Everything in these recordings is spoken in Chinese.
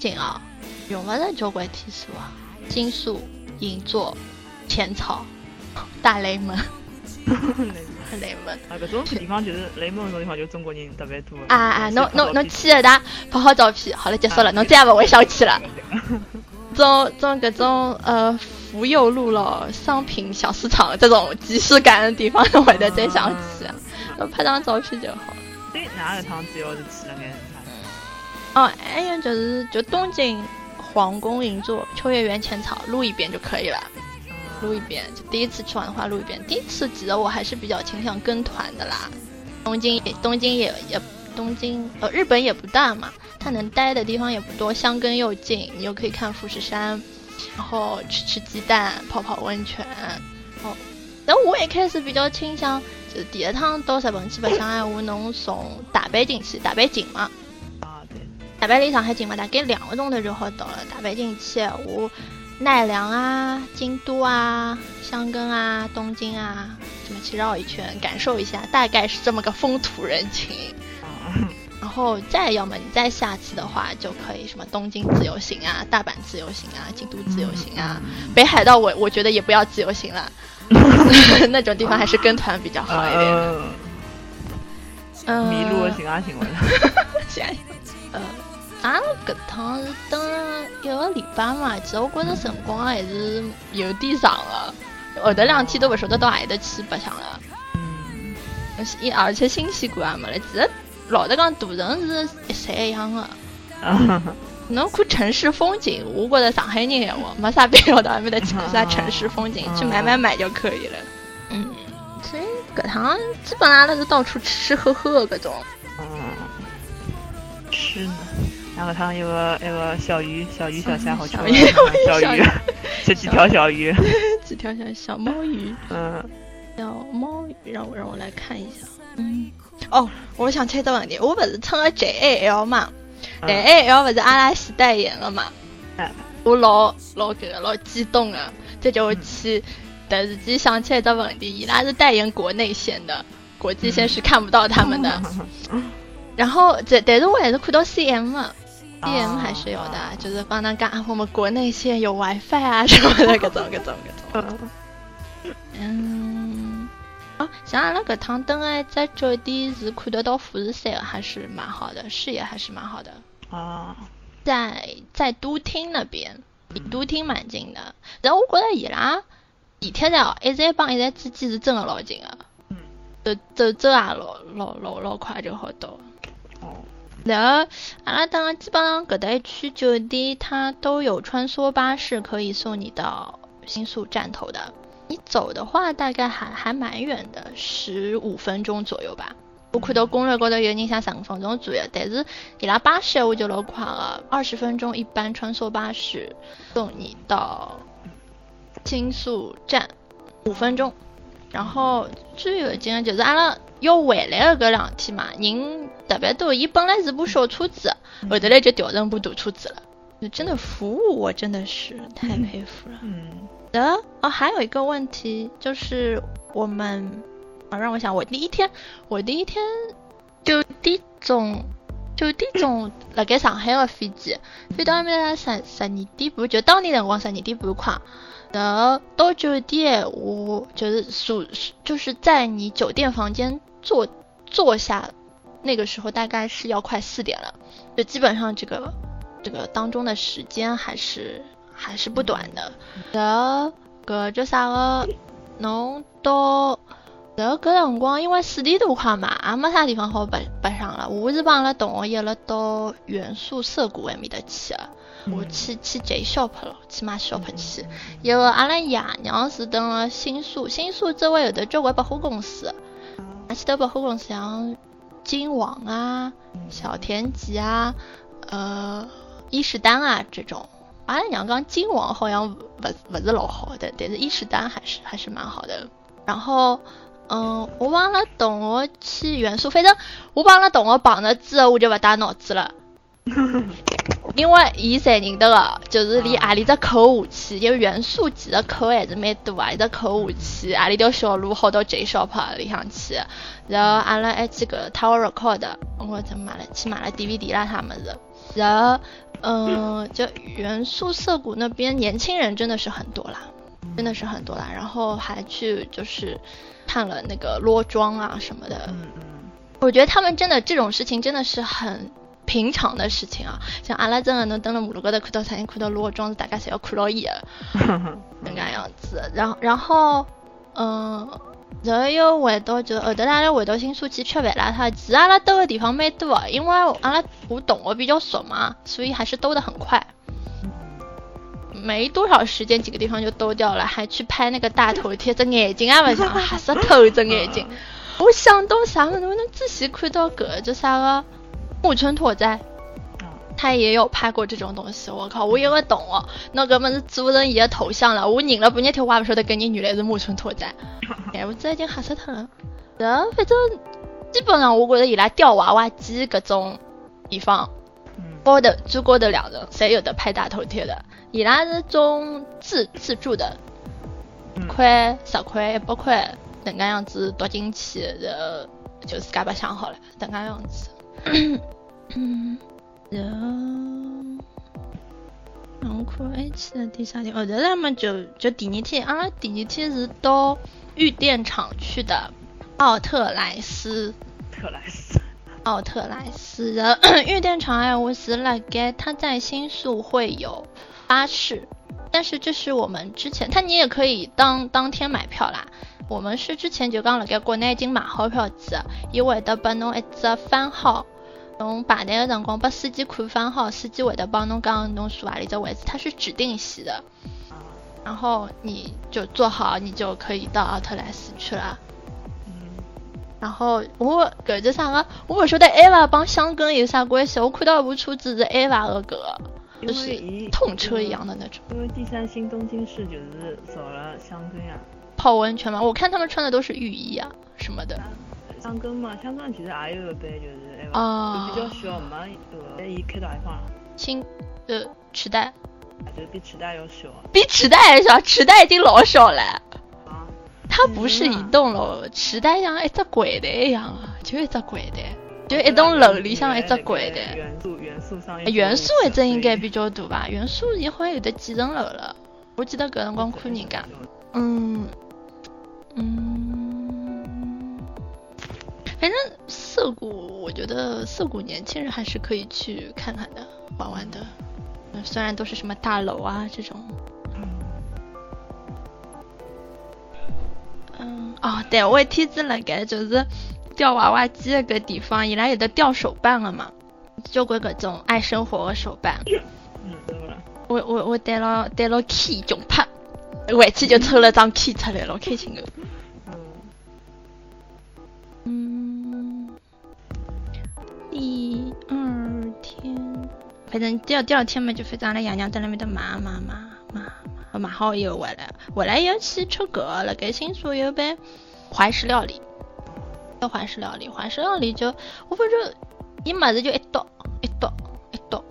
一趟去的话，东京啊，用不着交关天数啊，金宿、银座、浅草、大雷门。雷门啊，搿种地方就是雷门搿种地方，就中国人特别多。啊啊，侬侬侬去了哒，拍好照片，好了结束了，侬再也勿会想去了。种种搿种呃福佑路咯，商品小市场这种即视感的地方，侬会得再想去，拍张照片就好。对，哪个趟主要是去了眼？哦，还有就是就东京皇宫银座、秋叶原、浅草录一遍就可以了。录一遍，就第一次去玩的话录一遍。第一次记得我还是比较倾向跟团的啦。东京东京也也东京呃日本也不大嘛，它能待的地方也不多，箱根又近，你又可以看富士山，然后吃吃鸡蛋，泡泡温泉。哦，但我一开始比较倾向就是第一趟到日本去白相的话，侬从大阪进去，大阪近嘛。大阪离上海近嘛，大概两个钟头就好到了。大阪进去我。奈良啊，京都啊，箱根啊，东京啊，这么去绕一圈，感受一下，大概是这么个风土人情。然后再要么你再下次的话，就可以什么东京自由行啊，大阪自由行啊，京都自由行啊，北海道我我觉得也不要自由行了，那种地方还是跟团比较好一点。嗯，迷路行啊行了，行，嗯。啊，搿趟是等了一个礼拜嘛，其实我觉着辰光还是有点长了，后头两天都勿晓得到何里搭去白相了。嗯，而而且新鲜感也没了。其实老实讲，大城市一山一样的。侬看城市风景，我觉着上海人闲话没啥必要到埃面搭去看啥城市风景，去买买买就可以了。嗯，所以搿趟基本上都是到处吃吃喝喝搿种。嗯，吃呢。两个汤有个有个小鱼，小鱼小虾好吃。小鱼，小鱼，这几条小鱼，几条小小猫鱼。嗯，小猫鱼，让我让我来看一下。嗯，哦，我想起一个问题，我不是乘了 JAL 嘛？JAL 不是阿拉西代言了嘛？我老老个老激动啊！这叫我去，但是只想起一个问题，伊拉是代言国内线的，国际线是看不到他们的。然后这，但是我还是看到 CM 了。D M 还是有的，就是帮他干我们国内线有 WiFi 啊什么的，各种各种各种。嗯，哦，像阿拉搿趟登哎，在酒店是看得到富士山的，还是蛮好的，视野还是蛮好的。啊，在在都厅那边，离都厅蛮近的。然后我觉得伊拉地铁站哦，一站帮一站之间是真的老近的。嗯。走走走啊，老老老老快就好到。然后阿拉当基本上搿搭一区酒店，它都有穿梭巴士可以送你到新宿站头的。你走的话，大概还还蛮远的，十五分钟左右吧。我看到攻略高头有人想十五分钟左右，但是伊拉巴士我就老快了，二十分钟一班穿梭巴士送你到新宿站，五分钟。然后最有劲的就是阿拉要回来的搿两天嘛，人特别多。伊本来是部小车子，后头来就调成部大车子了。真的服务我真的是太佩服了。嗯。的哦，还有一个问题就是我们啊，让我想，我第一天，我第一天就第种九点钟辣盖上海个飞机，飞到埃面十十二点半，就当地辰光十二点半快。然后到酒店，我就是宿，就是在你酒店房间坐坐下，那个时候大概是要快四点了，就基本上这个这个当中的时间还是还是不短的。然后搿叫啥个？侬到然后搿辰光，因为四点多快嘛，也没啥地方好白白相了。我是帮阿拉同学约了到元素涩谷埃面搭去的。我去去 J shop 了，去买 shop 去。因为阿拉爷娘是等了新宿，新宿周围有得交关百货公司，而且的百货公司像金王啊、小田急啊、呃伊势丹啊这种。阿拉娘讲金王好像不不是老好的，但是伊势丹还是还是蛮好的。然后，嗯，我帮阿拉同学去元素，反正我帮阿拉同学绑着之后，我就不带脑子了。因为伊侪认得个，就是离阿里只口下去，因为元素其实口还是蛮多啊，一只口下去，阿里条小路好到 J shop 里向去，然后阿拉还去个 Tower Record，我怎买了去买了 DVD 啦他们的，然后嗯，就元素涩谷那边年轻人真的是很多啦，真的是很多啦，然后还去就是看了那个裸妆啊什么的，嗯嗯，我觉得他们真的这种事情真的是很。平常的事情啊，像阿拉真的能登了马路高头看到啥人看到裸妆，大家侪要看到伊的，那个样子。然后，然后，嗯，然后又回到就后头阿拉回到新宿去吃饭啦。他其实阿拉兜的地方蛮多，因为阿拉我懂我比较熟嘛，所以还是兜的很快，没多少时间几个地方就兜掉了，还去拍那个大头贴，这眼睛啊不像，吓死透这眼睛。我想到啥么子，我能仔细看到个就啥个。木村拓哉，他也有拍过这种东西。我靠，我以为懂哦，那根本是做成伊的头像了。我认了半日天，我也不晓得跟你原来是木村拓哉。哎，我这已经吓死他了。嗯，反正基本上我觉得伊拉吊娃娃机各种地方，高的最高的两人，侪有的拍大头贴的。伊拉是种自自助的，块十块一百块，能个样子夺进去，然后就自家白相好了，能个样子。嗯，然后看还去了第三天，后头他们就就第二天，阿拉第二天是到玉电厂去的，奥特莱斯，特莱斯，奥特莱斯的玉电厂哎，我是了该他在新宿会有巴士，但是这是我们之前，他你也可以当当天买票啦。我们是之前就刚辣盖国内已经买好票子，伊会得拨侬一只番号，侬排队的辰光拨司机看番号，司机会得帮侬讲侬坐哪里只位置，它是指定席的，然后你就坐好，你就可以到奥特莱斯去了。然后我搿只啥个，我勿晓得 AVA 帮香根有啥关系，我看到一部车子是 AVA 的个，就是痛车一样的那种。因为第三新东京市就是造了香根呀。泡温泉嘛，我看他们穿的都是浴衣啊什么的。香根嘛，香根其实也有一班，就是啊，就比较小，没呃，伊开到哪方了？新呃池袋。就比池袋要小。比池袋还小，池袋已经老小了。啊。它不是一栋楼，池袋像一只柜台一样啊，就一只柜台，就一栋楼里像一只柜台。元素元素上。元素一只应该比较多吧？元素也好像有的几层楼了，我记得搿辰光看人家，嗯。嗯，反正涩谷，我觉得涩谷年轻人还是可以去看看的，玩玩的。虽然都是什么大楼啊这种。嗯，哦，对，我天子了该就是钓娃娃机那个地方，伊拉有的钓手办了嘛，交关各种爱生活的手办。我我我带了带了 key 囧拍。回去就抽了张 key 出来，老开心个。第二第二天嘛，就反正阿拉爷娘在那边的买买买买，买好以后回来，回来又去吃个，辣盖新宿有杯怀石料理，叫怀石料理，怀石料理就我反正伊么子就一刀一刀一刀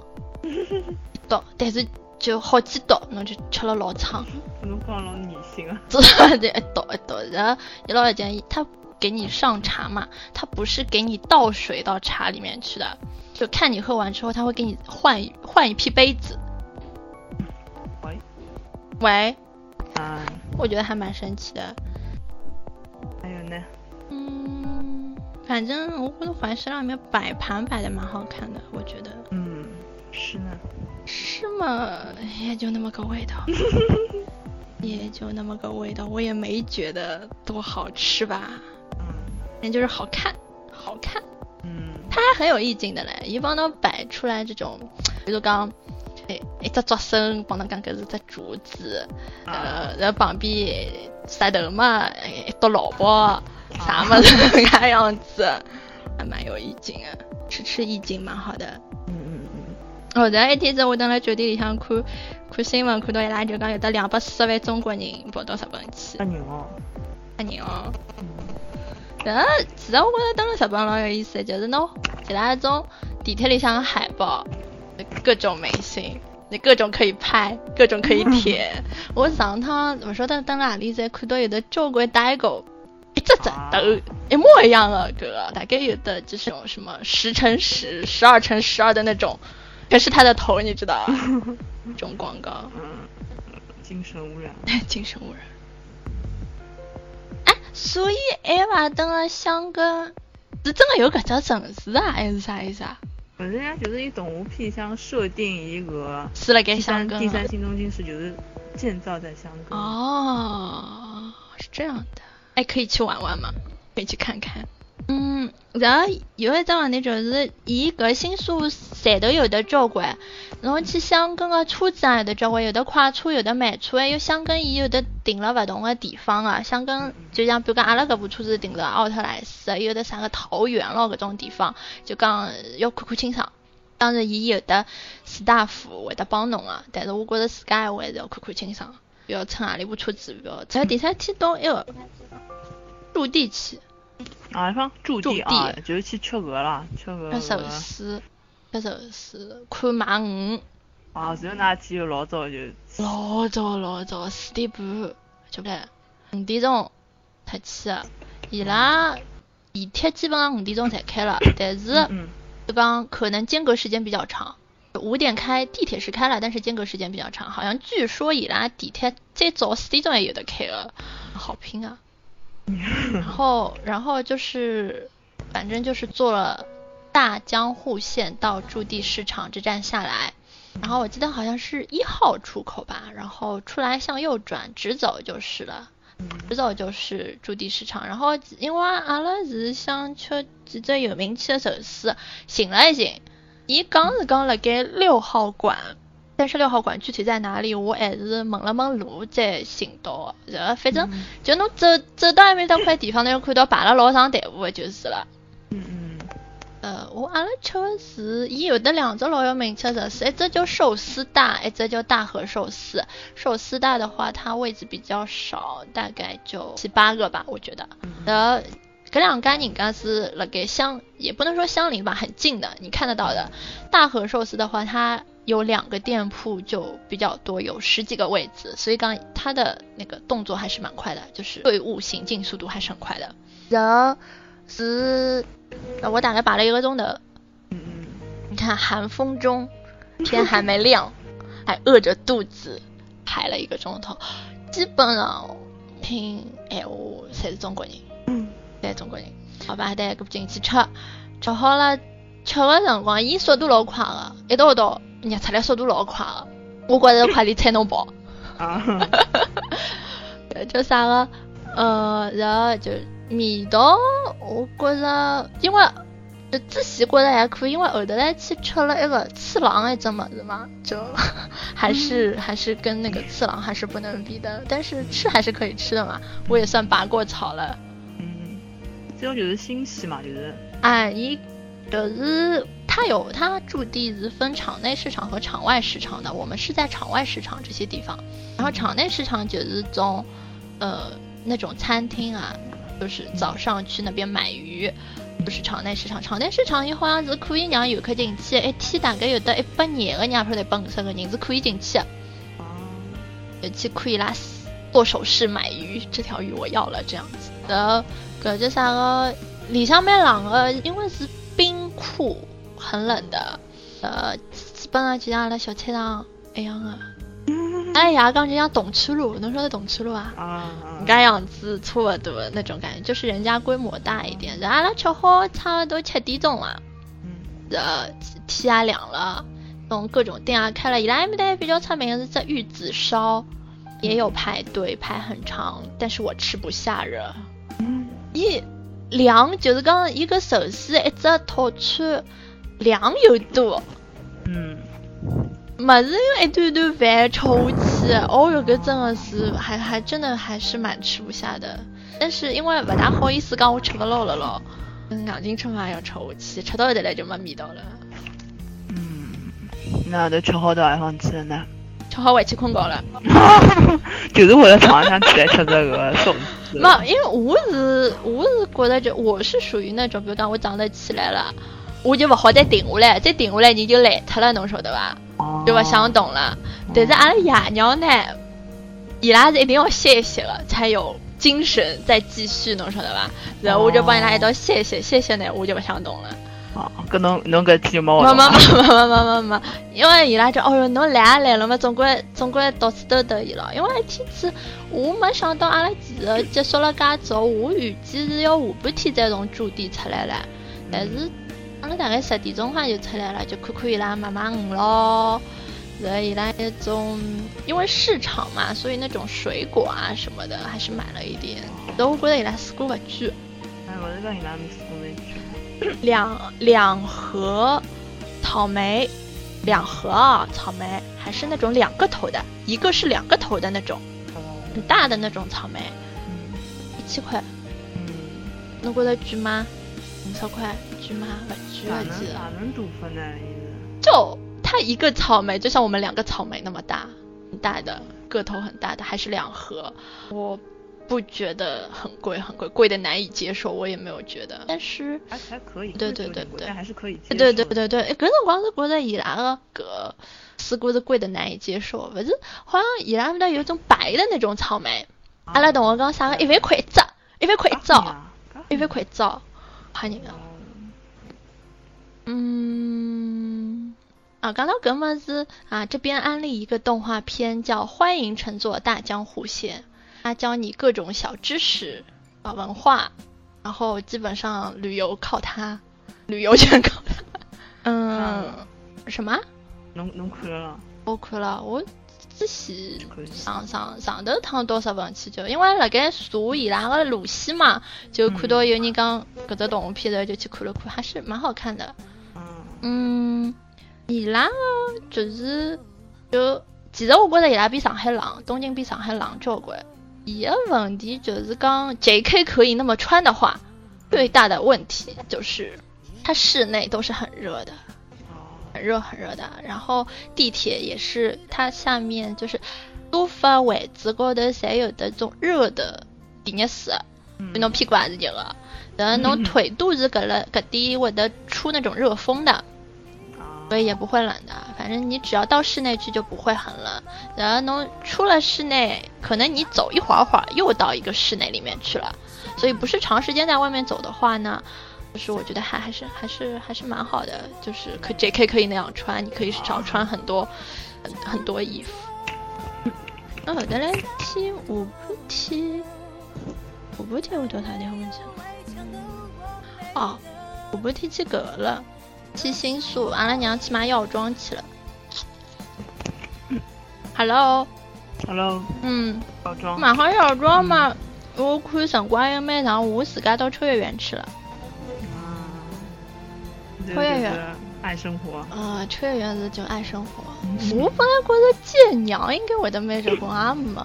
一刀，但是。就好几刀，侬就吃了老撑。侬讲老恶心啊！做的一刀一刀，然后一老一件，他给你上茶嘛，他不是给你倒水到茶里面去的，就看你喝完之后，他会给你换换一批杯子。喂？喂？啊？我觉得还蛮神奇的。还有呢？嗯，反正我觉得怀石上面摆盘摆的蛮好看的，我觉得。嗯，是呢。是吗？也就那么个味道，也就那么个味道，我也没觉得多好吃吧。嗯，那就是好看，好看。嗯，它还很有意境的嘞，一帮侬摆出来这种，比如讲，哎，一只竹笋，帮侬讲搿是只竹子，呃，然后旁边石头嘛，一朵萝卜，啥么子搿样子，还蛮有意境啊，吃吃意境蛮好的嗯嗯嗯。后头一天子我等辣酒店里向看看新闻，看到伊拉就讲有得两百四十万中国人跑到日本去。吓人哦！吓人哦！但其实我觉得等辣日本老有意思，就是侬伊拉种地铁里向个海报，各种明星，你各种可以拍，各种可以贴。我上趟不晓得等哪里在看到有的交关代购，一只只都一模一样的，个大概有的就是什么十乘十、十二乘十二的那种，全是他的头，你知道？这种广告，嗯，精神污染，精神污染。哎，所以埃娃登了香港。是真的有搿只城市啊，还是啥意思啊？反正呀，就是以动画片想设定一个是了，盖香港第三新中心是就是建造在香港。哦，是这样的，哎，可以去玩玩吗？可以去看看。嗯，然后有一桩问题就是，伊搿新宿站头有的交关，然后去香港个车子也有的交关，有的快车，有的慢车，还有香港伊有的停了勿同个地方啊。香港就像比如讲阿拉搿部车子停了奥特莱斯，有的啥个桃园咯搿种地方，就讲要看看清爽。当然伊有的士大夫会得帮侬啊，但是我觉着自家还是要看看清爽，不要乘阿里部车子，不要。只要第三天到一个陆地去。啊，方驻地啊，就是去吃鹅了，吃鹅。吃寿司，吃寿司，看马五。啊，然后那天就老早就。老早老早四点半就不来，五点钟出去。伊拉地铁基本上五点钟才开了，但是就讲可能间隔时间比较长。五点开，地铁是开了，但是间隔时间比较长。好像据说伊拉地铁再早四点钟也有的开了，好拼啊！然后，然后就是，反正就是坐了大江户线到驻地市场这站下来，然后我记得好像是一号出口吧，然后出来向右转，直走就是了，直走就是驻地市场。然后因为阿拉是想吃几只有名气的寿司，寻了一寻，伊讲是讲辣盖六号馆。但是六号馆具体在哪里，我还是问了问路再寻到。然后反正就侬走走到埃面搭块地方，侬要看到排了老长队伍的就是了。嗯嗯。呃，我阿拉吃的是，伊有的两只老有名吃的是，一只叫寿司大，一只叫大和寿司。寿司大的话，它位置比较少，大概就七八个吧，我觉得。然后搿两家人家是辣盖相，也不能说相邻吧，很近的，你看得到的。大和寿司的话，它。有两个店铺就比较多，有十几个位置，所以刚他的那个动作还是蛮快的，就是队伍行进速度还是很快的。然后是，我大概排了一个钟头。嗯嗯。你看寒风中，天还没亮，还饿着肚子排了一个钟头，基本上听闲话侪是中国人。嗯。侪中国人。好吧，大家过进去吃，吃好了，吃的辰光伊速度老快的，一道一道。捏出来速度老快的，我觉着快递菜侬包。啊，叫啥个？呃，然后就味道，我觉着，因为就仔细觉着还可以，因为后头来去吃了一个次郎一只么子嘛，就 还是还是跟那个次郎还是不能比的，但是吃还是可以吃的嘛，我也算拔过草了。嗯，这种就是新鲜嘛，就是。哎，一就是。它有，它驻地是分场内市场和场外市场的。我们是在场外市场这些地方，然后场内市场就是从，呃，那种餐厅啊，就是早上去那边买鱼，就是场内市场。场内市场伊好像是可以让游客进去，一天大概有得一百廿个人，或者一百五十个人是可以进去的。哦。尤其可以拉剁手势买鱼，这条鱼我要了这样子。然后搿叫啥个？里向蛮冷的，因为是冰库。很冷的，呃，基本上就像阿拉小菜场一样的。哎呀，刚就像董区路，侬说的东区路啊？啊。搿样子差不多那种感觉，就是人家规模大一点。然后阿拉吃好差不多七点钟了，嗯。呃，天也凉了，种各种店啊开了。伊拉埃面搭比较出名的是只玉子烧，也有排队排很长，但是我吃不下热。嗯。一量就是讲一个寿司一只套餐。量又多，嗯，么子用一顿顿饭吃下去，哦哟，搿真的是还还真的还是蛮吃不下的。但是因为勿大好意思讲我吃勿落了咯，硬劲吃嘛要吃下去，吃到后头来就没味道了。嗯，那都吃好到地方去了呢？吃好回去困觉了。就是为了床上起来吃这个 粽子。没，因为我是我是觉得就我是属于那种，比如讲我早上起来了。我就勿好再停下来，再停下来人就累脱了，侬晓得伐？就勿想动了。但是阿拉爷娘呢，伊拉是一定要歇一歇的，才有精神再继续，侬晓得伐？然后我就帮伊拉一道歇歇，歇歇呢，我就勿想动了。哦，搿侬侬搿天就没没没没没没没没，因为伊拉就哦哟，侬来也来了嘛，总归总归到处兜兜伊了。因为一天子我没想到阿拉其实结束了介早，我预计是要下半天再从驻地出来了，但是阿拉大概十点钟好像就出来了，就看看伊拉买买鱼咯，然后伊拉那种因为市场嘛，所以那种水果啊什么的还是买了一点。但我觉得伊拉水果勿贵。哎，我是讲伊拉没水果蛮贵。两两盒草莓，两盒啊，草莓还是那种两个头的，一个是两个头的那种，很大的那种草莓，一千块，嗯，侬觉得贵吗？五十块贵吗？不贵，我记得。哪能多分呢？就它一个草莓，就像我们两个草莓那么大，很大的个头很大的，还是两盒，我。不觉得很贵，很贵，贵的难以接受，我也没有觉得，但是还还可以，对对对对，还是可以接受。对对对对，搿辰光是觉得伊拉个搿水果是贵的难以接受，勿是好像伊拉面搭有种白的那种草莓，阿拉同学讲啥个一万块一只，一万块一只，一万块一只，吓人个。啊，讲到格么子啊，这边安利一个动画片叫《欢迎乘坐大江户线》。它教你各种小知识啊，文化，然后基本上旅游靠它，旅游全靠它。嗯，什么？侬侬看了？我看了，我之前上上上头趟到日本去就，因为辣盖查伊拉个路线嘛，就看到有人讲搿只动画片然后就去看了看，还是蛮好看的。嗯，伊拉个就是就，其实我觉着伊拉比上海冷，东京比上海冷交关。伊个问题就是讲，J.K. 可以那么穿的话，最大的问题就是它室内都是很热的，很热很热的。然后地铁也是，它下面就是多发位置高头侪有的种热的地热室，侬屁股也是热个，然后侬 腿肚子搿了搿点会得出那种热风的。所以也不会冷的，反正你只要到室内去就不会很冷。然后能出了室内，可能你走一会儿会儿又到一个室内里面去了。所以不是长时间在外面走的话呢，就是我觉得还还是还是还是蛮好的，就是可 J.K. 可以那样穿，你可以少穿很多很很多衣服。那后头来踢五步梯，五步梯我叫啥地方去？哦，五步梯去搿个了。去新宿，阿拉娘去买药妆去了。Hello，Hello，嗯，药妆，买好药妆嘛？我看辰光又蛮长，我自家到秋叶原去了。秋叶原爱生活。啊，秋叶原是就爱生活。我本来觉得见娘应该会得蛮热光，阿没。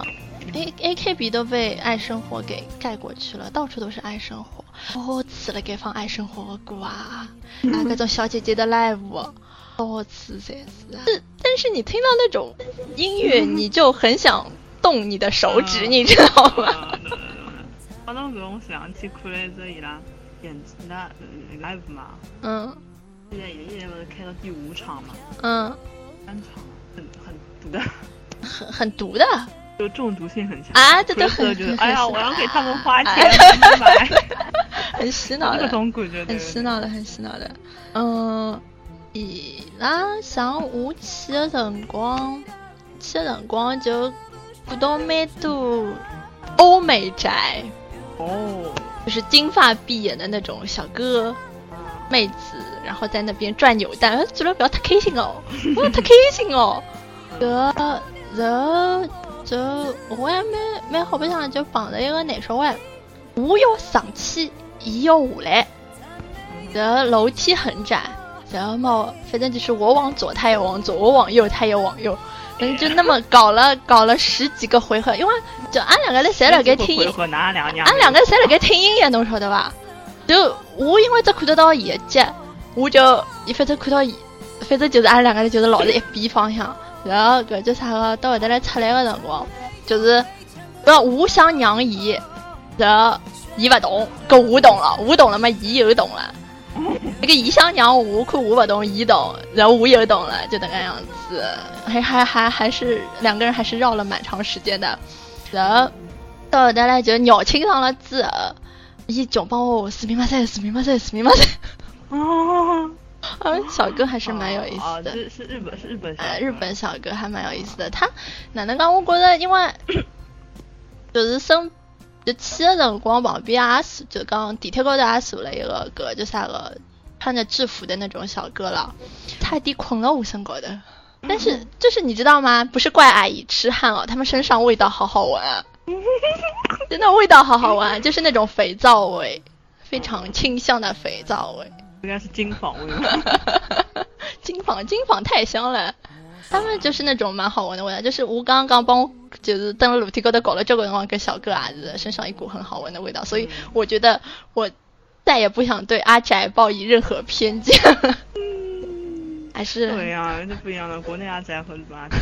A A K B 都被爱生活给盖过去了，到处都是爱生活。哦吃了，该放爱生活的歌啊，啊，各种小姐姐的 live，哦吃才是。是，但是你听到那种音乐，你就很想动你的手指，你知道吗？我那时候我想去看了一只伊拉演的 live 嘛。嗯。现在现在不是开到第五场嘛？嗯。三场，很很毒的。很很毒的。就中毒性很强啊！这都很觉得，哎呀，我要给他们花钱买，很洗脑的，这种感觉，很洗脑的，很洗脑的。嗯，伊拉上我去的辰光，去的辰光就看到蛮多欧美宅哦，就是金发碧眼的那种小哥妹子，然后在那边转扭蛋，觉得不要太开心哦，不要太开心哦，这这。就我还蛮蛮好白相，就碰着一个男小孩，我要上去，伊要下来，这楼梯很窄，然后嘛，反正就是我往左，他也往左；我往右，他也往右。反正就那么搞了搞了十几个回合，因为就俺两个人侪辣盖听音乐，俺两个侪辣盖听音乐，侬晓得吧？就我因为只看得到伊的脚，我就反正看到伊，反正就是俺两个人就是老是一边方向。然后搿叫啥个？到后头来出来个辰光，就是，搿我想让伊，然后伊勿动，搿我动了，我动了嘛，伊又动了。那个伊想让我看我不动，伊动，然后我又动了，就那个样子，还还还还是两个人还是绕了蛮长时间的。然后到后头来就鸟亲上了之后，伊就帮我死命马赛，死命马赛，死命马赛。哦，小哥还是蛮有意思的。是是日本是日本日本小哥还蛮有意思的。他哪能讲？我觉得因为 就是生。就去的辰光旁边也是，就讲地铁高头也坐了一个个就啥个穿着制服的那种小哥了，差点困了我身高的。但是就是你知道吗？不是怪阿姨痴汉哦，他们身上味道好好闻啊，真的味道好好闻，就是那种肥皂味，非常清香的肥皂味。应该是金纺味。金纺金纺太香了。他们就是那种蛮好闻的味道，就是我刚刚帮就是登了楼梯高头搞了这个辰光，跟小哥伢子身上一股很好闻的味道，所以我觉得我再也不想对阿宅抱以任何偏见。还是对呀，这不一样的，国内阿宅和日本阿宅。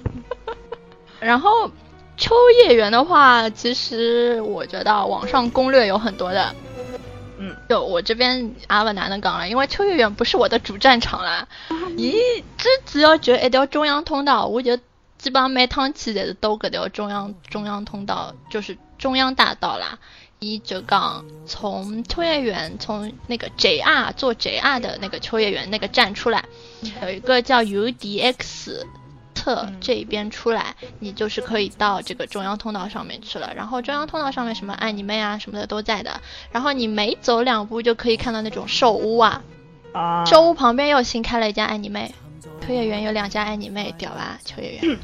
然后秋叶原的话，其实我觉得网上攻略有很多的。嗯，就我这边阿文哪能讲了，因为秋叶原不是我的主战场啦。咦，这只要就一条中央通道，我就基本上每趟去侪是兜搿条中央中央通道，就是中央大道啦。伊就讲从秋叶原从那个 JR 坐 JR 的那个秋叶原那个站出来，有一个叫 UDX。侧这一边出来，你就是可以到这个中央通道上面去了。然后中央通道上面什么爱你妹啊什么的都在的。然后你每走两步就可以看到那种寿屋啊，寿屋旁边又新开了一家爱你妹。秋叶原有两家爱你妹，屌吧？秋叶原。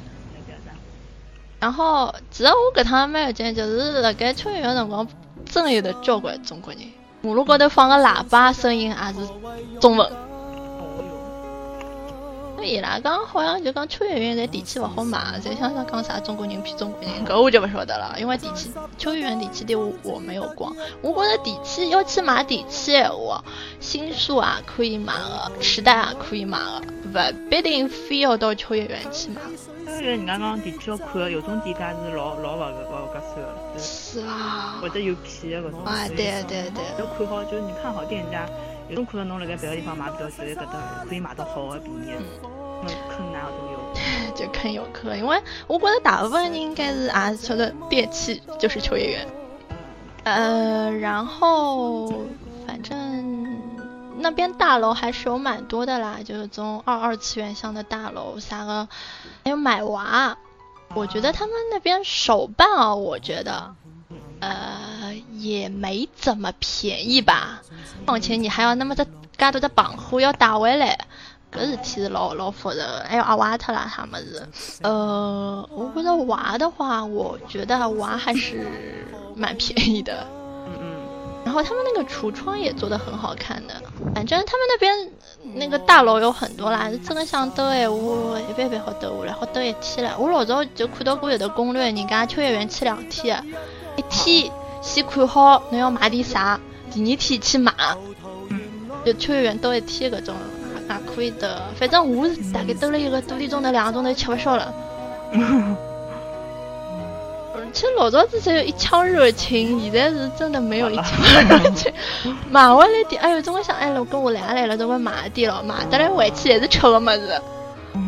然后其实我跟他蛮有见，就是辣盖秋叶原辰光，真有的交关中国人。马路高头放个喇叭，声音还是中文。伊拉讲好像就讲秋叶原在电器勿好买，在想想讲啥中国人骗中国人，搿我就勿晓得了。因为电器秋叶原电器店我我没有逛，我觉着电器要去买地契闲话，新宿也可以买个，池袋也可以买个，勿必定非要到秋叶原去买。秋叶原人家讲电器要看，有种店家是老老勿勿合适的，是啊，或者有骗的搿种。啊，对对对。要看好，就是你看好店家。有种可能侬辣盖别个地方买不到，就在搿搭可以买到好的便宜。嗯，坑哪都有。就坑游客，因为我觉得大部分人应该是也是晓得电器就是秋叶原。呃，然后反正那边大楼还是有蛮多的啦，就是这种二二次元向的大楼，啥个还有买娃，我觉得他们那边手办啊，我觉得。呃，也没怎么便宜吧，况且你还要那么的噶多的绑货要打回来，搿事体是老老复杂。还有阿瓦特啦，他们是，呃，我觉得娃的话，我觉得娃还是蛮便宜的。嗯嗯。然后他们那个橱窗也做的很好看的，反正他们那边那个大楼有很多啦，真的想兜哎，我一般般好兜下来，好兜一天了。我老早就看到过有的攻略，人家秋叶原去两天。一天先看好侬要买点啥，第二天去买，就秋叶原兜一天搿种也可以的。反正我是大概兜了一个多点钟头、两个钟头吃勿消了。嗯，其实老早之前有一腔热情，现在是真的没有一腔热情。买回来点，哎呦，总归想，哎，我跟我俩来了，总归买点了，买得来回去还是吃个么子。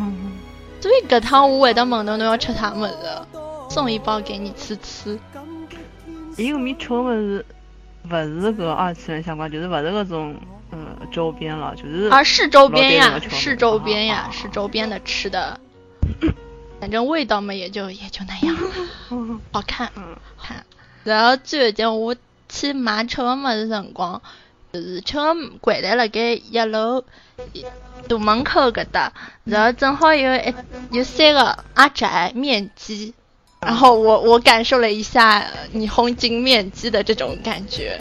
所以搿趟我会得问侬，侬要吃啥么子，送一包给你吃吃。伊个米吃个物事，勿是个二次元相关，就是勿是搿种嗯周边了，就是啊是周边呀，是周边呀，是周边的吃的，反正味道嘛也就也就那样，好看，看。然后最后件我去买吃个物事辰光，就是吃个柜台辣盖一楼大门口搿搭，然后正好有一有三个阿宅面基。然后我我感受了一下你红金面积的这种感觉，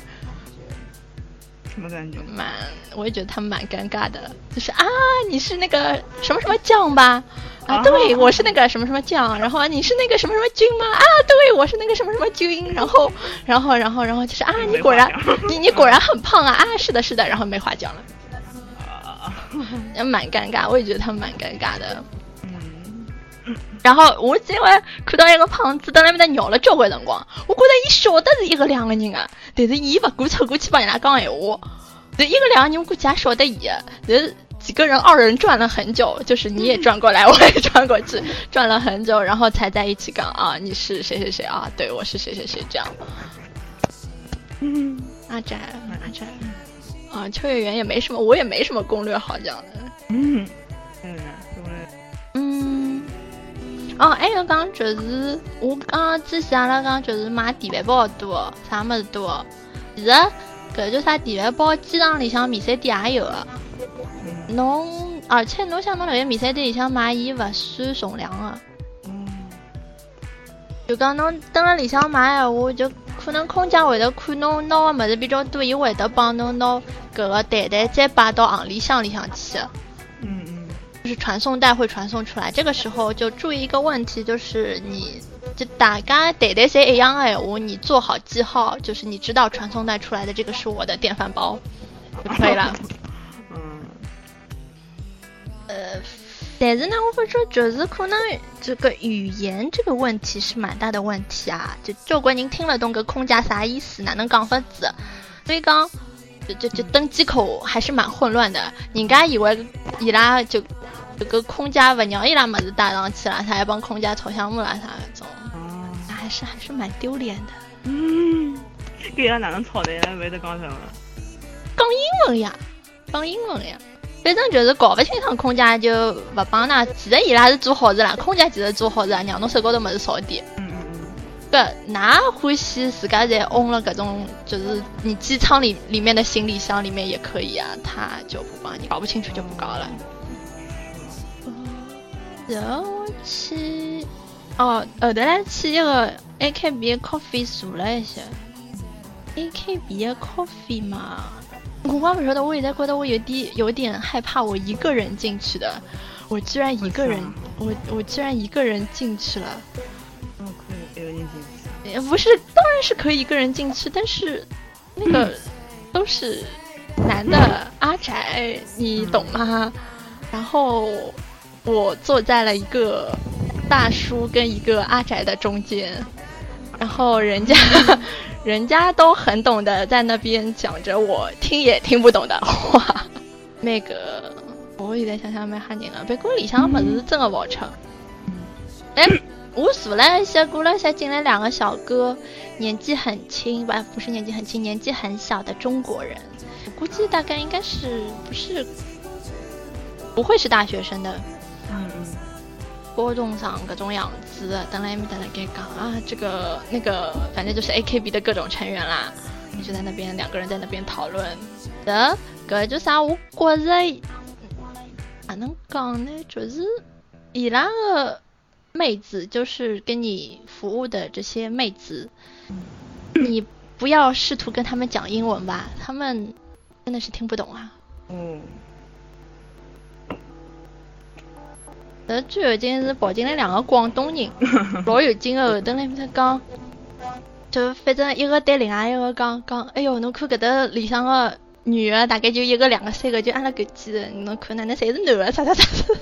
什么感觉？蛮，我也觉得他们蛮尴尬的，就是啊，你是那个什么什么酱吧？啊，对，我是那个什么什么酱。然后你是那个什么什么军吗？啊，对，我是那个什么什么军。然后，然后，然后，然后就是啊，你果然，你你果然很胖啊！啊，是的，是的。然后没话讲了，啊，蛮尴尬，我也觉得他们蛮尴尬的。然后我今晚看到一个胖子在那边绕了交关辰光，我觉得伊晓得是一个两个人啊，但是伊不敢凑过去帮人家讲闲话，这一个两个人估计也晓得伊，这几个人二人转了很久，就是你也转过来，我也转过去，转了很久，然后才在一起讲啊，你是谁谁谁啊？对我是谁谁谁这样。嗯，阿展，阿展，啊，秋叶原也没什么，我也没什么攻略好讲的。嗯，嗯，嗯，哦，还有讲就是我刚刚之前阿拉讲就是买电饭煲多，啥么子多，其实搿叫啥电饭煲，机场里向免税店也有个。侬，而且侬想侬辣盖免税店里向买，伊勿算重量个。就讲侬蹲辣里向买闲话，就可能空姐会得看侬拿个物事比较多，伊会得帮侬拿搿个袋袋再摆到行李箱里向去。嗯嗯。就是传送带会传送出来，这个时候就注意一个问题，就是你就大家袋袋谁一样的闲话，你做好记号，就是你知道传送带出来的这个是我的电饭煲就可以了。呃，但是呢，我发觉就是可能这个语言这个问题是蛮大的问题啊，就交关人听得懂个空姐啥意思，哪能讲法子？所以讲，就就就登机口还是蛮混乱的。人家以为伊拉就这个空姐勿让伊拉么子带上去了，他还帮空姐吵项目啦啥那种，还是还是蛮丢脸的。嗯，给伊拉哪能吵的？还会得讲什么？讲英文呀，讲英文呀。反正就是搞不清爽，空姐就不帮㑚。其实伊拉是做好事啦，空姐其实做好事啊，让侬手高头么子少点。嗯嗯嗯。㑚欢喜自家在嗡了搿种，就是你机舱里里面的行李箱里面也可以啊，他就不帮你。搞不清楚就不搞了。然后去，哦，后头来去一个 AKB 的 coffee 坐了一下。AKB 的 coffee 嘛。我光不晓得，我也在觉得我有点有点害怕，我一个人进去的，我居然一个人，我我居然一个人进去了。哦，可以一个人进去。不是，当然是可以一个人进去，但是那个 都是男的阿宅，你懂吗？然后我坐在了一个大叔跟一个阿宅的中间，然后人家。人家都很懂得在那边讲着我听也听不懂的话。那个，我现在想想蛮吓人的，不过里向么子是真的不好吃。哎，我数了一下，过了一下进来两个小哥，年纪很轻吧？不是年纪很轻，年纪很小的中国人。估计大概应该是不是不会是大学生的。嗯嗯。高中上各种样子，等来没等来给讲啊，这个那个，反正就是 A K B 的各种成员啦，就在那边两个人在那边讨论。的，搿就啥？我觉着哪能讲呢？就是伊拉个妹子，就是跟你服务的这些妹子，你不要试图跟他们讲英文吧，他们真的是听不懂啊。嗯。呃，最后劲是跑进来两个广东人，老有劲的，后头来面头讲，就反正一个对另外一个讲讲，哎哟，侬看搿搭里向个女的，大概就一个、两个、三个，就阿拉搿几个，侬看哪能侪是男的，啥啥啥啥。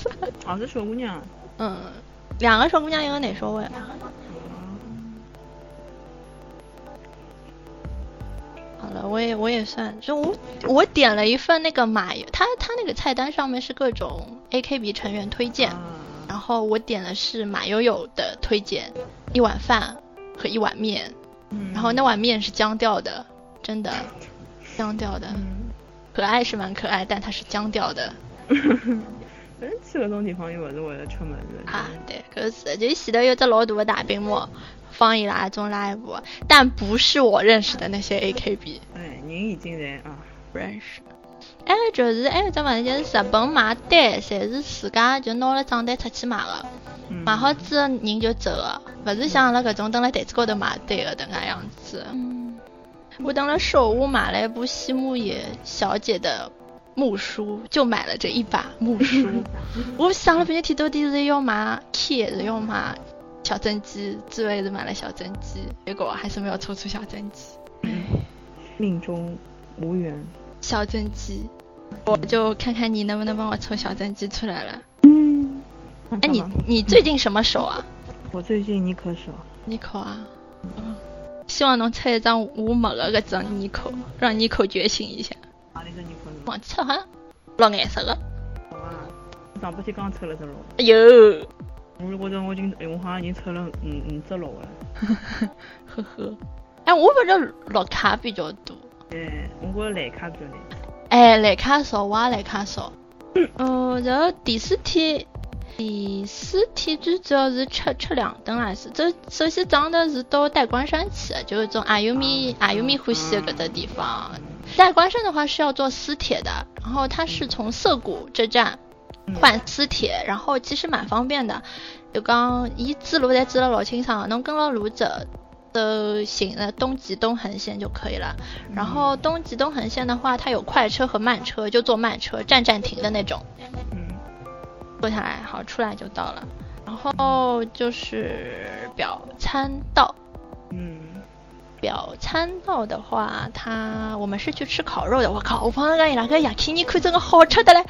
哦，是小姑娘。嗯，两个小姑娘，一个男小孩。好了，我也我也算，就我我点了一份那个马油，他他那个菜单上面是各种 AKB 成员推荐。然后我点的是马友友的推荐，一碗饭和一碗面，然后那碗面是姜掉的，真的，姜掉的，可爱是蛮可爱，但它是姜掉的。反正去搿种地方又不是为了出门的。啊，对，可是就前头有只老大的大屏幕，放伊拉种 live，但不是我认识的那些 AKB。哎，人已经人啊，不认识。还有就是，还有只问题就是日本买单，侪是自家就拿了账单出去买的，买好之后人就走了，勿是像阿拉搿种蹲辣台子高头买单的迭个样子。嗯我等了首乌买了一部西木野小姐的木梳，就买了这一把木梳。我想了半天，到底是要买 key 还是要买小真机？最后是买了小真机，结果还是没有抽出小真机。命中无缘。小真机。我就看看你能不能帮我抽小真机出来了。嗯，哎，你你最近什么手啊？我最近妮可手。妮可啊，嗯，希望能抽一张无没的个张妮可，让妮可觉醒一下。哪里只尼坤？忘记了，好像绿颜色的。好啊，上不去刚抽了只绿。哎呦！我觉着我已经，我好像已经抽了五五只绿了。呵呵。哎，我反正绿卡比较多。哎，我觉着蓝卡比较难。哎，蓝卡少，我也蓝卡少。嗯，然后第四天，第四天最主要是吃吃两顿还是？这首先长的是到代官山去的，就是从阿尤米阿尤米呼吸的搿只地方。代官山的话是要坐私铁的，然后它是从涩谷这站换磁铁，然后其实蛮方便的。就讲伊指路在指了老清爽，侬跟了路走。都行了，东极东横线就可以了。然后东极东横线的话，它有快车和慢车，就坐慢车，站站停的那种。嗯。坐下来，好出来就到了。然后就是表参道。嗯。表参道的话，它我们是去吃烤肉的。我靠，我朋友讲伊拉个亚克尼库真的好吃的嘞。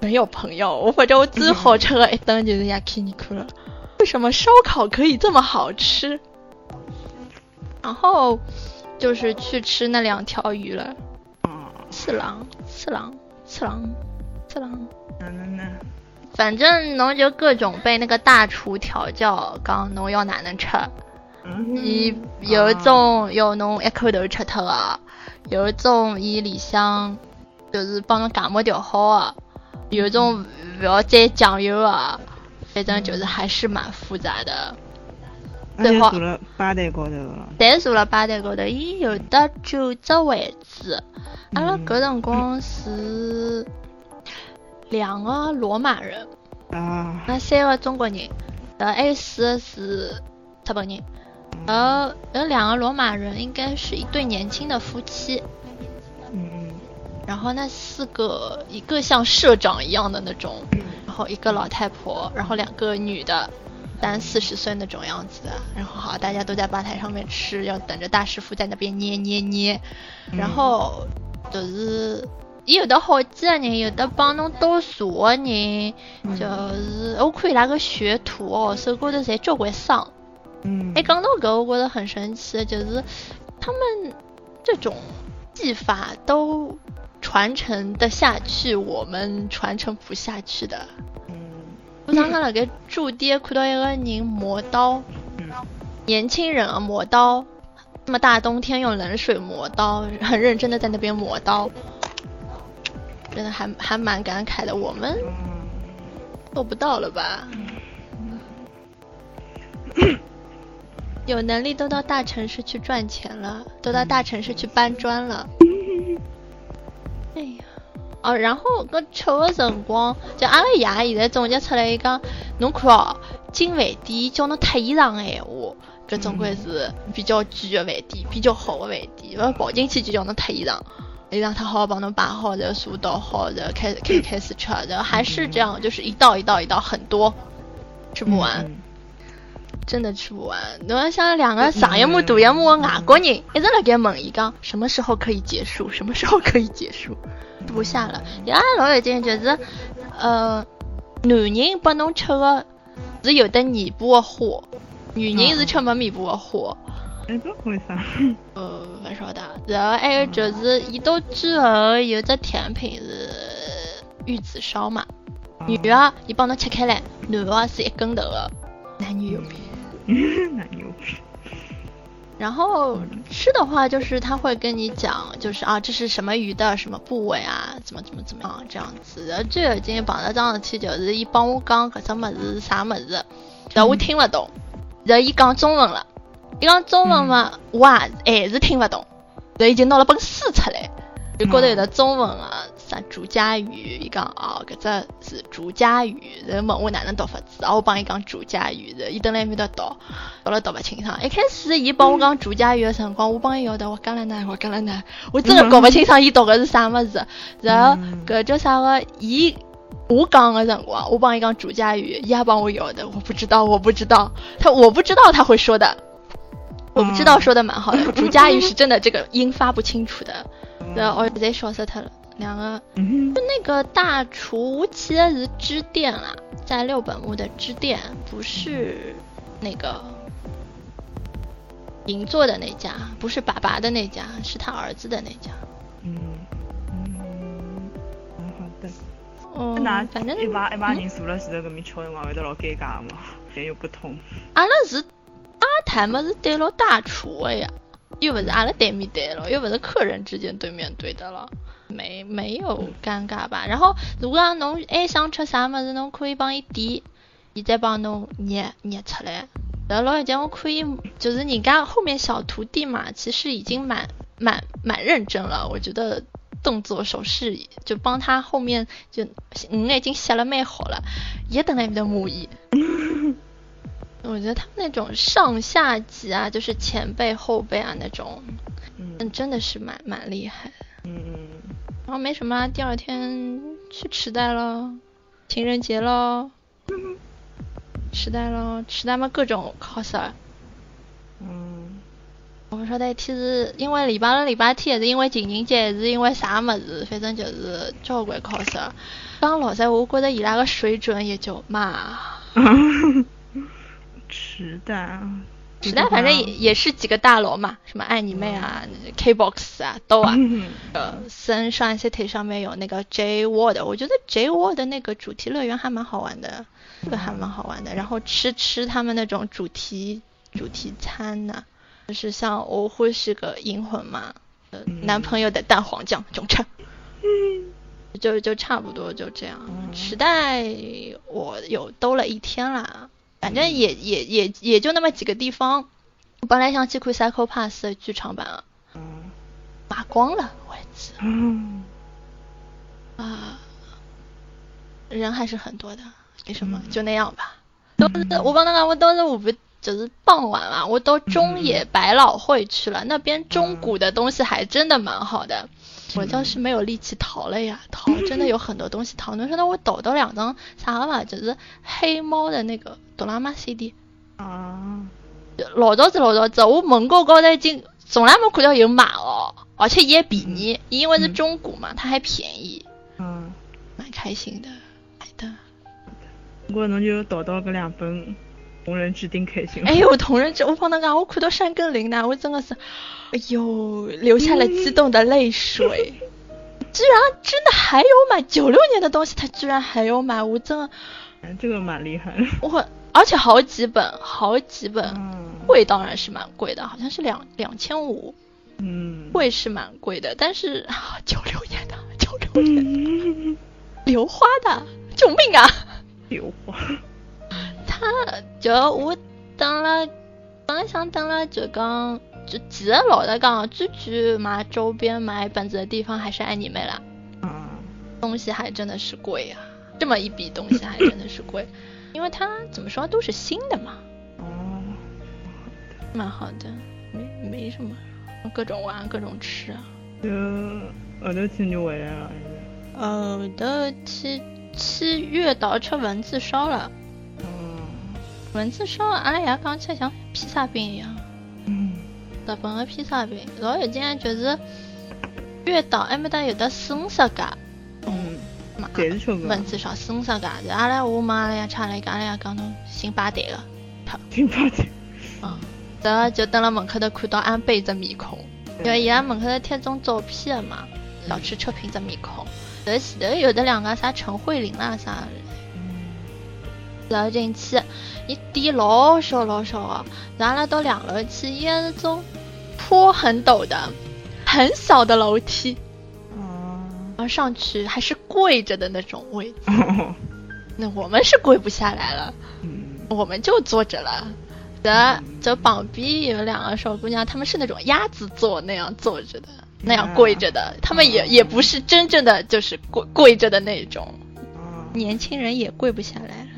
没有朋友，我反正我最好吃的一顿就是亚克尼库了。为什么烧烤可以这么好吃？然后就是去吃那两条鱼了，次郎，次郎，次郎，次郎。反正侬就各种被那个大厨调教，讲侬要哪能吃。伊有一种要侬一口头吃脱的，有一种伊里向就是帮侬芥末调好的，有一种不要再酱油啊，反正就是还是蛮复杂的。最坐了吧台高头了。再坐了吧台高头，伊有的九只位置。阿拉搿辰光是两个罗马人，啊，那三个中国人，呃，还有四个是日本人。呃，有两个罗马人，应该是一对年轻的夫妻。嗯。然后那四个，一个像社长一样的那种，然后一个老太婆，然后两个女的。三四十岁那种样子的，然后好，大家都在吧台上面吃，要等着大师傅在那边捏捏捏，然后就是有的好几个人，有的帮侬倒茶的人，就是我看伊拉个学徒哦，手高头侪交关伤。嗯，哎，讲到搿，我觉得很神奇，就是他们这种技法都传承的下去，我们传承不下去的。我刚刚辣盖驻店看到一个人磨刀，年轻人啊磨刀，那么大冬天用冷水磨刀，很认真的在那边磨刀，真的还还蛮感慨的。我们做不到了吧？有能力都到大城市去赚钱了，都到大城市去搬砖了。哎呀。哦，然后搿吃个辰光，就阿拉爷现在总结出来一讲，侬看哦，进饭店叫侬脱衣裳个闲话，搿总归是比较贵个饭店，比较好个饭店，勿跑进去就叫侬脱衣裳，衣裳脱好帮侬摆好，然后茶倒好，然后开开开始吃，然后还是这样，就是一道一道一道很多，吃不完，真的吃不完。侬像两个上一幕、大一幕的外国人一直辣盖问伊讲，什么时候可以结束？什么时候可以结束？不下了，也老有劲，就是，呃，男人拨侬吃的是有的尾巴的花，女人是吃没尾巴的花。哎，这为啥？呃，不晓得。然后还有就是，一到最后有只甜品是玉子烧嘛，女的伊帮侬切开来，男的是一根头的，男女有别。男女有别。然后吃的话，就是他会跟你讲，就是啊，这是什么鱼的什么部位啊，怎么怎么怎么样这样子。然后最有劲碰到桩事体，就是伊帮我讲搿只物事是啥物事，然后我听勿懂。然后伊讲中文了，伊讲中文嘛，我也还是听勿懂。然后已经拿了本书出来，就高头有的中文啊。啥竹家鱼？伊讲哦，搿只是竹家鱼，然后问我哪能读法子，然后我帮伊讲竹家鱼，然后伊等辣埃面搭读，读了读勿清爽。一开始伊帮我讲竹家鱼的辰光，我帮伊摇头，我讲了哪，我讲了哪，我真的搞勿清爽伊读个是啥物事。然后搿叫啥个？伊我讲的辰光，我帮伊讲朱家鱼，伊也帮我要的，我不知道，我不知道，他我不知道他会说的，我不知道说的蛮好的，朱家鱼是真的这个音发不清楚的，然后我现在笑死他了。两个，就那个大厨，我记得是支店啦，在六本木的支店，不是那个银座的那家，不是爸爸的那家，是他儿子的那家。嗯嗯，好的哦，那反正一排一排人坐了前头搿面吃辰光会得老尴尬嘛，人又不通。阿拉是阿谈么是对牢大厨的呀，又不是阿拉对面对了，又不是客人之间对面对的了，没没有尴尬吧？然后如果讲侬还想吃啥么子，侬可以帮伊点，伊再帮侬捏捏出来。然后老姐姐，我可以就是人家后面小徒弟嘛，其实已经蛮蛮蛮认真了，我觉得动作手势就帮他后面就嗯已经写了蛮好了，也等来面的母仪。我觉得他们那种上下级啊，就是前辈后辈啊那种，嗯，真的是蛮蛮厉害。嗯嗯。然后没什么，第二天去池袋了，情人节了。池袋咯，池袋嘛各种 coser。嗯。我不晓得一天是因为礼拜六、礼拜天，还是因为情人节，还是因为啥么子，反正就是交关 coser。刚老实，我觉得伊拉个水准也就嘛。池袋。池袋反正也也是几个大楼嘛，什么爱你妹啊、K box 啊都啊。呃，森 shine city 上面有那个 J World，我觉得 J World 的那个主题乐园还蛮好玩的。这个还蛮好玩的，然后吃吃他们那种主题主题餐呢，就是像我会是个银魂嘛，呃，男朋友的蛋黄酱种吃，就就差不多就这样。时代我有兜了一天啦，反正也也也也就那么几个地方。我本来想去看 Psycho Pass 的剧场版，啊，买光了位置，啊，人还是很多的。没什么，就那样吧。都是我帮他讲，我都是我不就是傍晚嘛，我到中野百老汇去了，那边中古的东西还真的蛮好的。我就是没有力气淘了呀，淘真的有很多东西淘。能说到我抖到两张啥了嘛？就是黑猫的那个哆啦 A 梦 CD。啊。老早子老早子，我门口高头已经从来没看到有买哦，而且也便宜，因为是中古嘛，它还便宜。嗯。蛮开心的，买的。不过侬就淘到搿两本《同人志》顶开心。哎呦，同人志，我帮侬讲，我看到山根林呐，我真的是，哎呦，流下了激动的泪水。居然真的还有买九六年的东西，他居然还有买，我真的。这个蛮厉害。我而且好几本，好几本，嗯贵当然是蛮贵的，好像是两两千五。嗯。贵是蛮贵的，但是 九六年的，九六年，流花的，救命啊！流花，他就我等了，本来想等了，就讲就其实老实讲，最去买周边买本子的地方还是爱你妹啦。嗯。东西还真的是贵啊，这么一笔东西还真的是贵，因为它怎么说都是新的嘛。哦。蛮好的，没没什么，各种玩各种吃。就后头天就回来了。后头去。去月岛吃文字烧了，嗯，文字烧，阿拉爷讲起来像披萨饼一样，嗯，日本的披萨饼，老有劲，就是月岛埃面搭有的四五十家，嗯，侪是吃文字烧四五十家，阿拉我妈阿拉爷吃了一个，阿拉爷讲侬新八代的，新八代，嗯，这就等了门口头看到安倍这面孔，因为伊拉门口头贴种照片的嘛，小吃车评这面孔。这前头有的两个啥陈慧琳啦啥，然后进去，一店老小老小的，然后到两楼去，伊是种坡很陡的，很小的楼梯，嗯。然后上去还是跪着的那种位置，那我们是跪不下来了，我们就坐着了，的就旁边有两个小姑娘，她们是那种鸭子坐那样坐着的。那样跪着的，他们也也不是真正的就是跪跪着的那种，年轻人也跪不下来。了，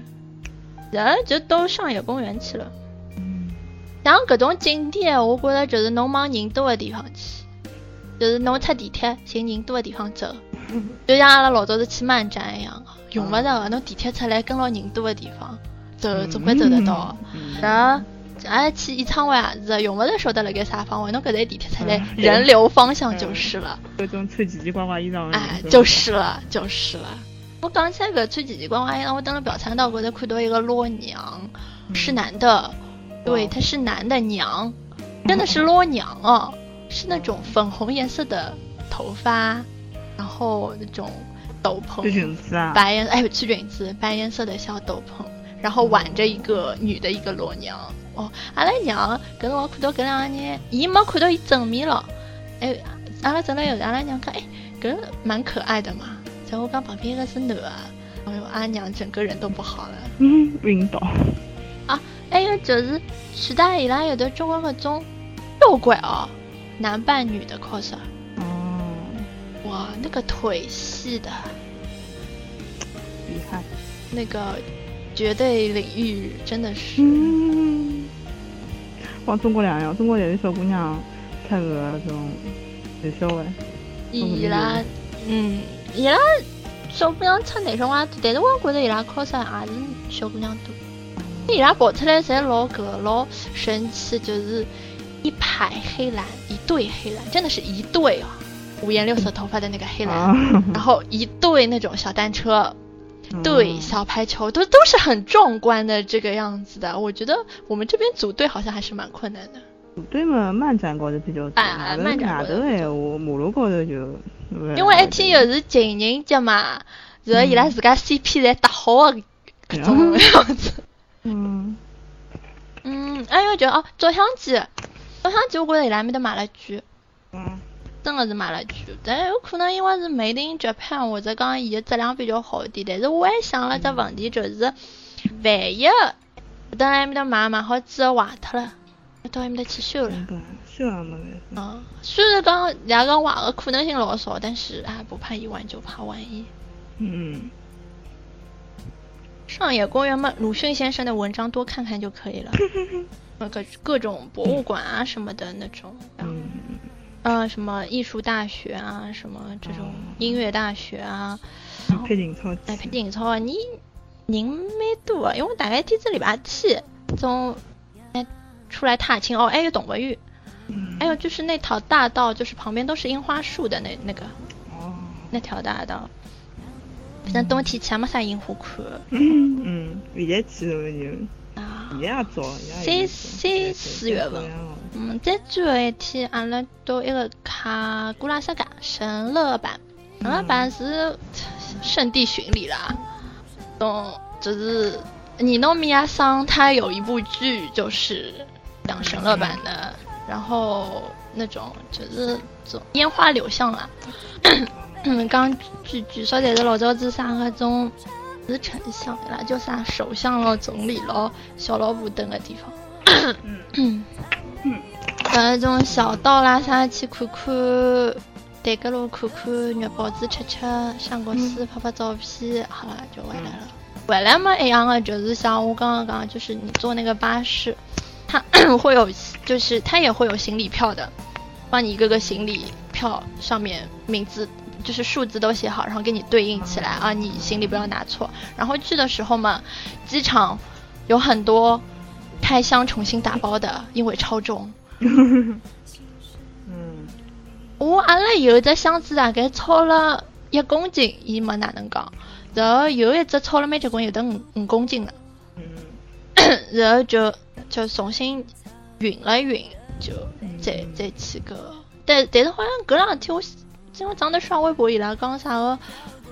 人就都上野公园去了。然后各种景点，我觉着就是侬往人多的地方去，就是侬出地铁寻人多的地方走，就像阿拉老早子去漫展一样，用勿着侬地铁出来跟牢人多的地方走，总归走得到。然后。哎，去演唱会也是，用勿着晓得辣盖啥方位，侬搿台地铁出来人流方向就是了。各种穿奇奇怪怪衣裳。哎，就是了，就是了。我讲起来搿穿奇奇怪怪衣裳，我等了表参道高头看到一个老娘，是男的，对，他是男的娘，真的是老娘哦，是那种粉红颜色的头发，然后那种斗篷，裙子啊，白颜哎，穿裙子，白颜色的小斗篷，然后挽着一个女的一个裸娘。哦，阿拉娘，搿辰光看到搿两个人，伊没看到伊正面了。哎，阿拉走了以后，阿拉娘看，哎，搿蛮可爱的嘛。在我讲旁边一个是男的，哎呦，阿娘整个人都不好了。嗯，晕倒。啊，还有就是时代伊拉有的中国搿种肉鬼哦，男扮女的 cos。哦。哇，那个腿细的，厉害。那个绝对领域真的是。帮中国两样，中国有的小姑娘穿个种内销的。伊拉，嗯，伊拉小姑娘穿内销话多，但是我觉得伊拉 cos 也是小姑娘多。伊拉跑出来侪老个老神奇，就是一排黑蓝，一对黑蓝，真的是一对哦，五颜六色头发的那个黑蓝，然后一对那种小单车。对，小排球都都是很壮观的这个样子的。我觉得我们这边组队好像还是蛮困难的。组队嘛，漫展高头比较多。啊，漫展高头闲话，马路高头就。因为一天又是情人节嘛，然后伊拉自家 CP 侪搭好的搿种样子。嗯。嗯，还有就哦，照相机，照相机我觉着伊拉面搭买了句。嗯。真的是买了句，但有可能因为是 Made in Japan 或者讲伊的质量比较好一点。但是我还想了只问题，就是万一等埃面搭买买好之后坏脱了，到埃面搭去修了。修也没嗯，虽然讲两个坏的可能性老少，但是啊，不怕一万就怕万一。嗯。上野公园嘛，鲁迅先生的文章多看看就可以了。那个各种博物馆啊什么的那种。嗯。呃，什么艺术大学啊，什么这种音乐大学啊，配景操，哎，配景操啊，你人蛮多，因为大概天子礼拜天从哎出来踏青哦，还有动物园，还有就是那条大道，就是旁边都是樱花树的那那个，哦，那条大道，反正冬天去也没啥樱花看。嗯，现在去了就。啊，三三四月份，嗯，再最后一天，阿拉到一个卡古拉萨嘎神乐版，神乐版是圣地巡礼啦，嗯，就是尼诺米亚桑他有一部剧就是讲神乐版的，然后那种就是种烟花柳巷啦，嗯，刚据据说在是老早子啥个种。是丞相啦，叫啥首相咯、总理咯、小老婆等个地方。嗯嗯嗯，搿种小道啦啥去看看，对个路看看，肉包子吃吃，相个书拍拍照片，好了就回来了。回来嘛一样的，就是像我刚刚讲，就是你坐那个巴士，它 会有，就是他也会有行李票的，帮你一个个行李票上面名字。就是数字都写好，然后给你对应起来啊！你行李不要拿错。然后去的时候嘛，机场有很多开箱重新打包的，因为超重。嗯。我阿拉有一只箱子大概超了一公斤，伊没哪能讲。然后有一只超了蛮结棍，有的五五公斤了。嗯。然后就就重新运了运，就再再去个。但但是好像搿两天我。今朝长得刷微博伊拉讲啥个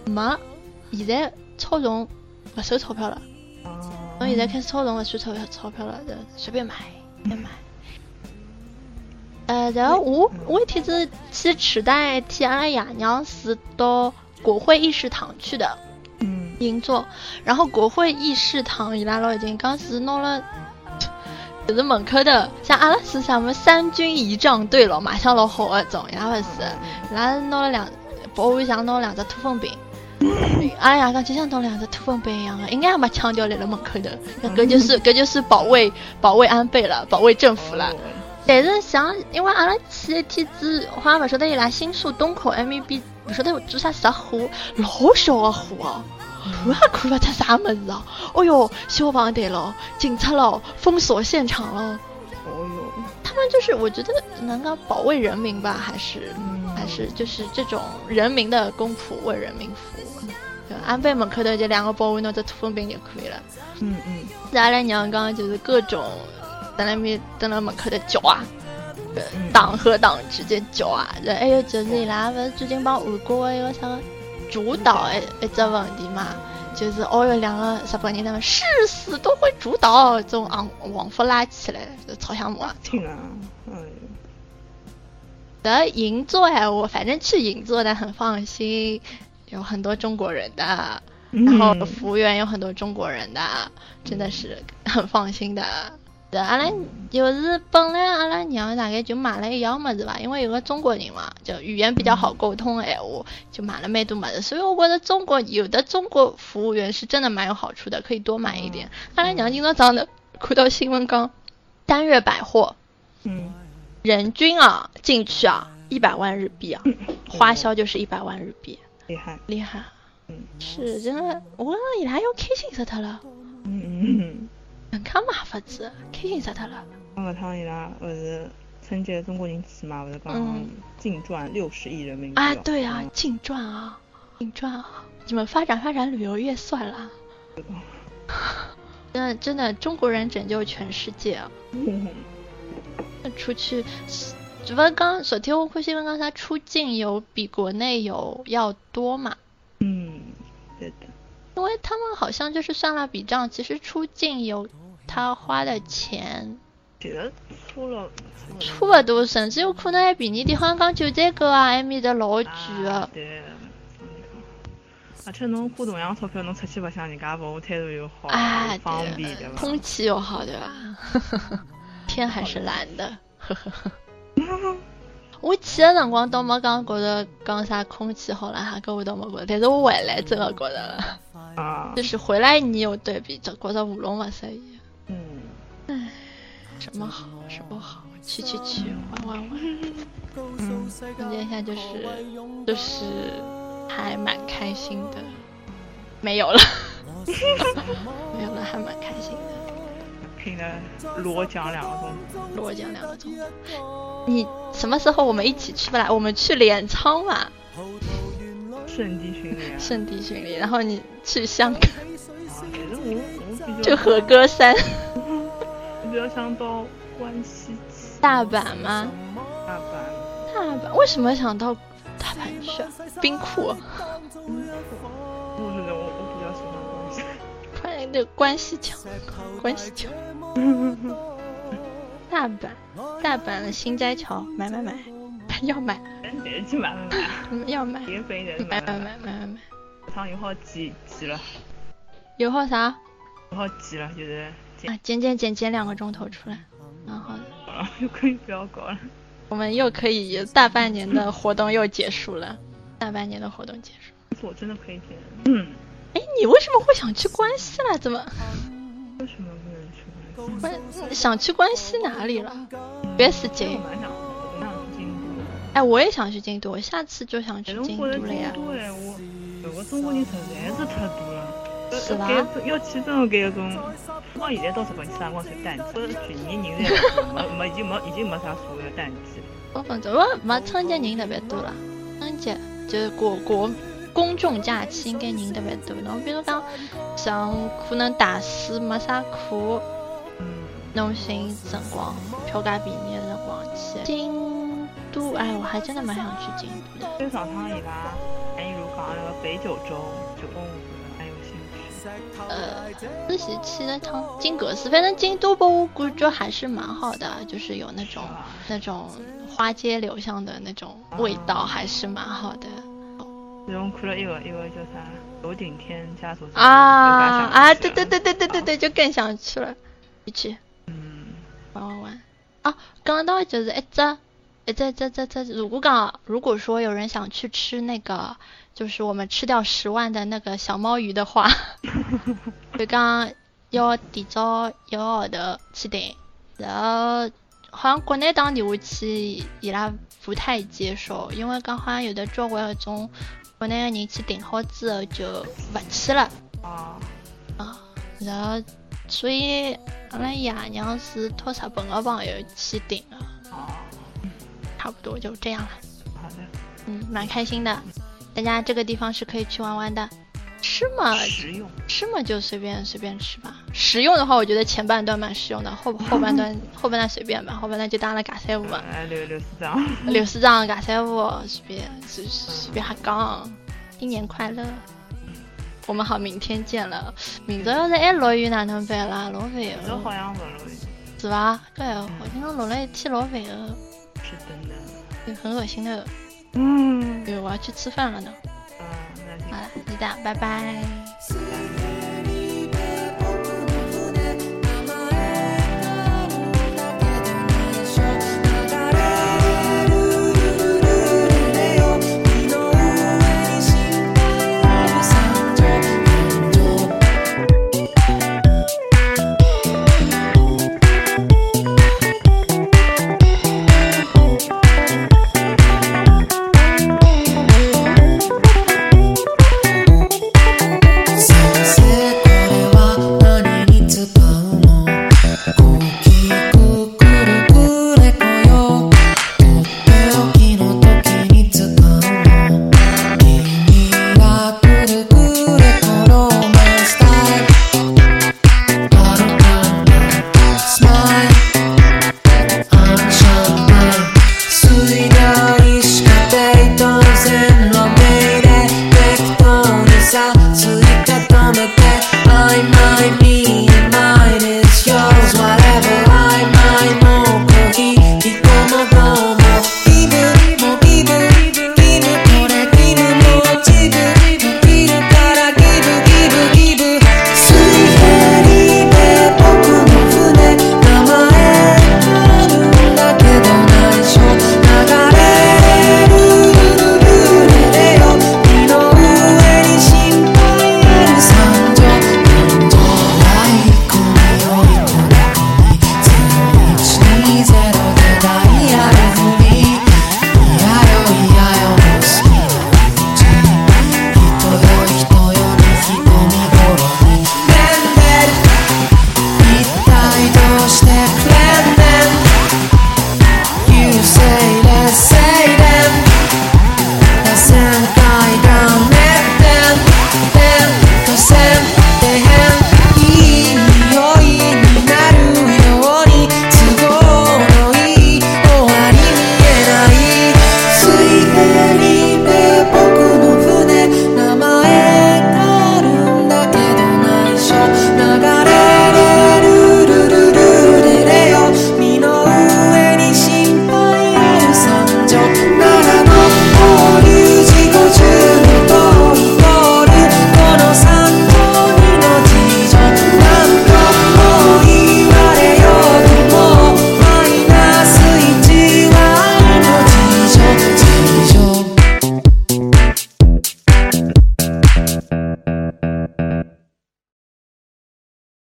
没，现在超重不收钞票了。从。现在开始超重不收钞票钞票了，就随便买，随便买。呃，然后我我一天子去池袋替阿拉爷娘是到国会议事堂去的。嗯。银座，然后国会议事堂伊拉老已经刚是弄了。就是门口的，像阿拉是啥么三军仪仗队了，马上老好那种，也不是，拉拿了两，保安像拿了两只土风兵，哎呀，讲就像拿两只土风饼一样的，应该也没枪掉在了门口的，搿就是搿就是保卫保卫安倍了，保卫政府了。但是像因为阿拉去一天子，好像勿晓得伊拉新宿东口 M B，不晓得做啥石火，老小个火哦。看也看不出啥么子啊！哦哟，消防队了，警察了，封锁现场了。哦哟，他们就是我觉得能够保卫人民吧，还是还是就是这种人民的公仆为人民服务。安倍门口头就两个保卫拿着土风兵就可以了。嗯嗯。阿拉娘刚刚就是各种在那边在那门口头叫啊，党和党之间叫啊。还有就是伊拉不是最近帮韩国的一个啥个。主导一一只问题嘛，就是哦哟，两个日本人他们誓死都会主导，这种昂往复拉起来，超像我。听啊，嗯。的银座哎，我反正去银座的很放心，有很多中国人的，然后服务员有很多中国人的，真的是很放心的。阿拉就是本来阿拉娘大概就买了一样么子吧，因为有个中国人嘛，就语言比较好沟通哎，我就买了蛮多么子，所以我觉得中国有的中国服务员是真的蛮有好处的，可以多买一点。阿拉娘今朝早上看到新闻讲，单月百货，嗯。人均啊，进去啊，一百万日币啊，花销就是一百万日币，厉害。厉害，嗯，是真的，我伊拉要开心死他了，嗯嗯嗯，看嘛法子，开心死他了。那个趟伊拉不是春节中国人去嘛，不是刚净赚六十亿人民币啊？对啊，净赚啊，净赚啊，你们发展发展旅游业算了。真的真的，中国人拯救全世界啊！出去，只不过刚昨天我看新闻，刚才出境游比国内游要多嘛？嗯，对的。因为他们好像就是算了笔账，其实出境游他花的钱，其实出了差不多，甚至有可能还便宜点。好像讲九寨沟啊埃面的老贵。而且侬花同样钞票，侬出去白相，人家服务态度又好，方便对吧？空气又好对吧？天还是蓝的，呵呵呵。我去的辰光倒没讲觉得讲啥空气好了哈，搿我倒没觉得，但是我回来真的觉得了。啊。就是回来你有对比，就觉得喉咙勿适宜。什么好，什么好，去去去，玩玩玩。嗯，总结一下就是，就是还蛮开心的。没有了。没有了，还蛮开心的。听了裸讲两个钟，裸讲两个钟。你什么时候我们一起去不来？我们去镰仓嘛。圣地巡礼。圣地巡礼，然后你去香港。就和歌山。我比较想到关西。大阪吗？大阪。大阪？为什么想到大阪去？冰库。的关系强，关系桥。大阪，大阪的新斋桥，买买买，要买。去买买买。要买。买买买买买买。汤油耗几几了？油耗啥？油耗几了？就是啊，剪剪剪剪两个钟头出来，然后。又可以不要搞了。我们又可以大半年的活动又结束了，大半年的活动结束。我真的可以剪。嗯。哎，你为什么会想去关西了？怎么？为什么不能去关西？想去关西哪里了？别死京。我蛮想，我想去京都。哎，我也想去京都，我下次就想去京都了呀。我有个中国人实在是太多了。是吧？要去这种给那种，我现在到日本去辰光是淡季，去年人侪没没已经没已经没啥所谓的淡季了。我反正我没春节人特别多了，春节就是国国。公众假期应该人特别多，侬比如讲像可能大四没啥课，侬寻辰光票价便宜的辰光去。京都，哎，我还真的蛮想去京都的。就上趟伊拉韩一如讲那个北九州，就问我蛮有兴趣。呃，自己去那趟金格斯，反正京都吧，我感觉还是蛮好的，就是有那种那种花街柳巷的那种味道，还是蛮好的。我看了一个一个叫啥楼顶天家族啊啊对对对对对对对就更想去了，一起嗯玩玩玩啊刚到就是一只一只这这这如果讲如果说有人想去吃那个就是我们吃掉十万的那个小猫鱼的话，就讲要提早一个号头去订，然后好像国内打电话去伊拉不太接受，因为刚好像有的交关那种。国内的人去订好之后就不去了。啊啊，然后所以阿拉爷娘是托日本的朋友去订的哦，差不多就这样了。好的，嗯，蛮开心的，大家这个地方是可以去玩玩的，吃嘛？实用吃嘛？就随便随便吃吧。实用的话，我觉得前半段蛮实用的，后后半段 后半段随便吧，后半段就当了尬三五。哎，刘刘司长，刘司长尬三五，随便随随便瞎讲。新年快乐！我们好，明天见了。明早要是还落雨，哪能办啦？老烦了。好像不落雨。是吧？对，好像落了一天，老烦的。是的呢。很恶心的。嗯，对，我要去吃饭了呢。嗯，那就好了，就这样，拜拜。